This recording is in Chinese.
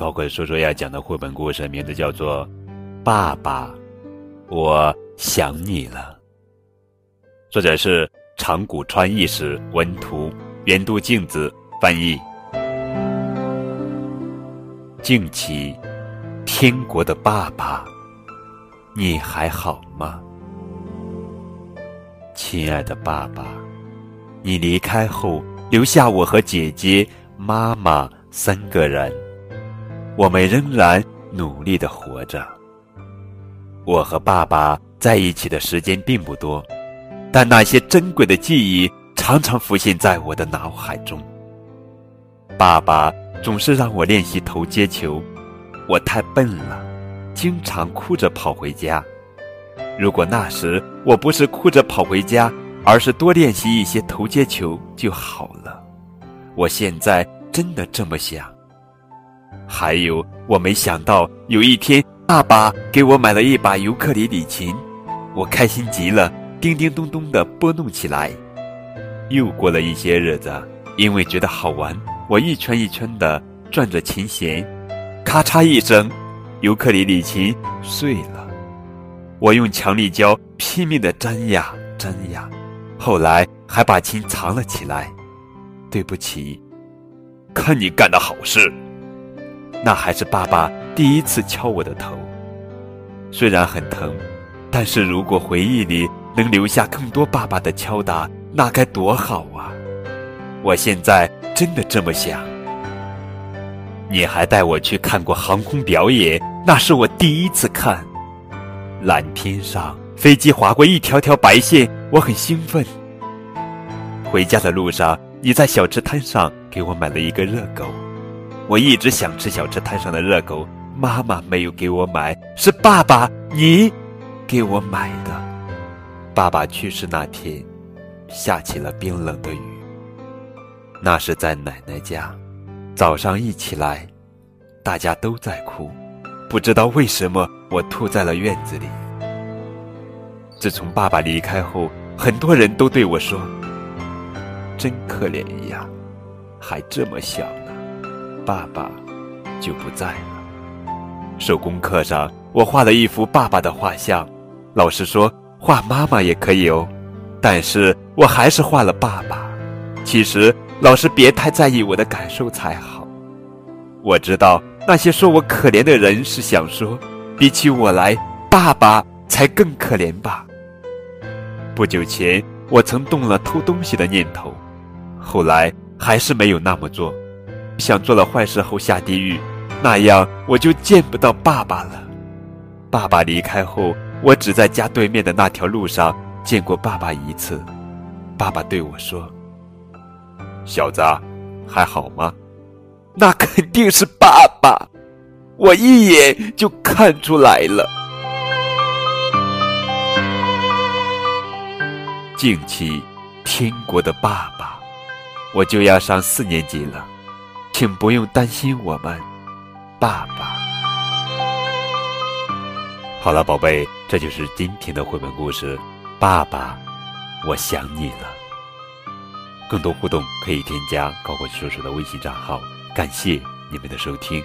高个叔叔要讲的绘本故事名字叫做《爸爸，我想你了》。作者是长谷川义史，文图，原度镜子翻译。静起，天国的爸爸，你还好吗？亲爱的爸爸，你离开后留下我和姐姐、妈妈三个人。我们仍然努力的活着。我和爸爸在一起的时间并不多，但那些珍贵的记忆常常浮现在我的脑海中。爸爸总是让我练习投接球，我太笨了，经常哭着跑回家。如果那时我不是哭着跑回家，而是多练习一些投接球就好了。我现在真的这么想。还有，我没想到有一天，爸爸给我买了一把尤克里里琴，我开心极了，叮叮咚咚地拨弄起来。又过了一些日子，因为觉得好玩，我一圈一圈地转着琴弦，咔嚓一声，尤克里里琴碎了。我用强力胶拼命地粘呀粘呀，后来还把琴藏了起来。对不起，看你干的好事。那还是爸爸第一次敲我的头，虽然很疼，但是如果回忆里能留下更多爸爸的敲打，那该多好啊！我现在真的这么想。你还带我去看过航空表演，那是我第一次看。蓝天上飞机划过一条条白线，我很兴奋。回家的路上，你在小吃摊上给我买了一个热狗。我一直想吃小吃摊上的热狗，妈妈没有给我买，是爸爸你给我买的。爸爸去世那天，下起了冰冷的雨。那是在奶奶家，早上一起来，大家都在哭，不知道为什么我吐在了院子里。自从爸爸离开后，很多人都对我说：“真可怜呀，还这么小。”爸爸就不在了。手工课上，我画了一幅爸爸的画像。老师说画妈妈也可以哦，但是我还是画了爸爸。其实老师别太在意我的感受才好。我知道那些说我可怜的人是想说，比起我来，爸爸才更可怜吧。不久前，我曾动了偷东西的念头，后来还是没有那么做。想做了坏事后下地狱，那样我就见不到爸爸了。爸爸离开后，我只在家对面的那条路上见过爸爸一次。爸爸对我说：“小子，还好吗？”那肯定是爸爸，我一眼就看出来了。近期，天国的爸爸，我就要上四年级了。请不用担心我们，爸爸。好了，宝贝，这就是今天的绘本故事。爸爸，我想你了。更多互动可以添加高国叔叔的微信账号。感谢你们的收听。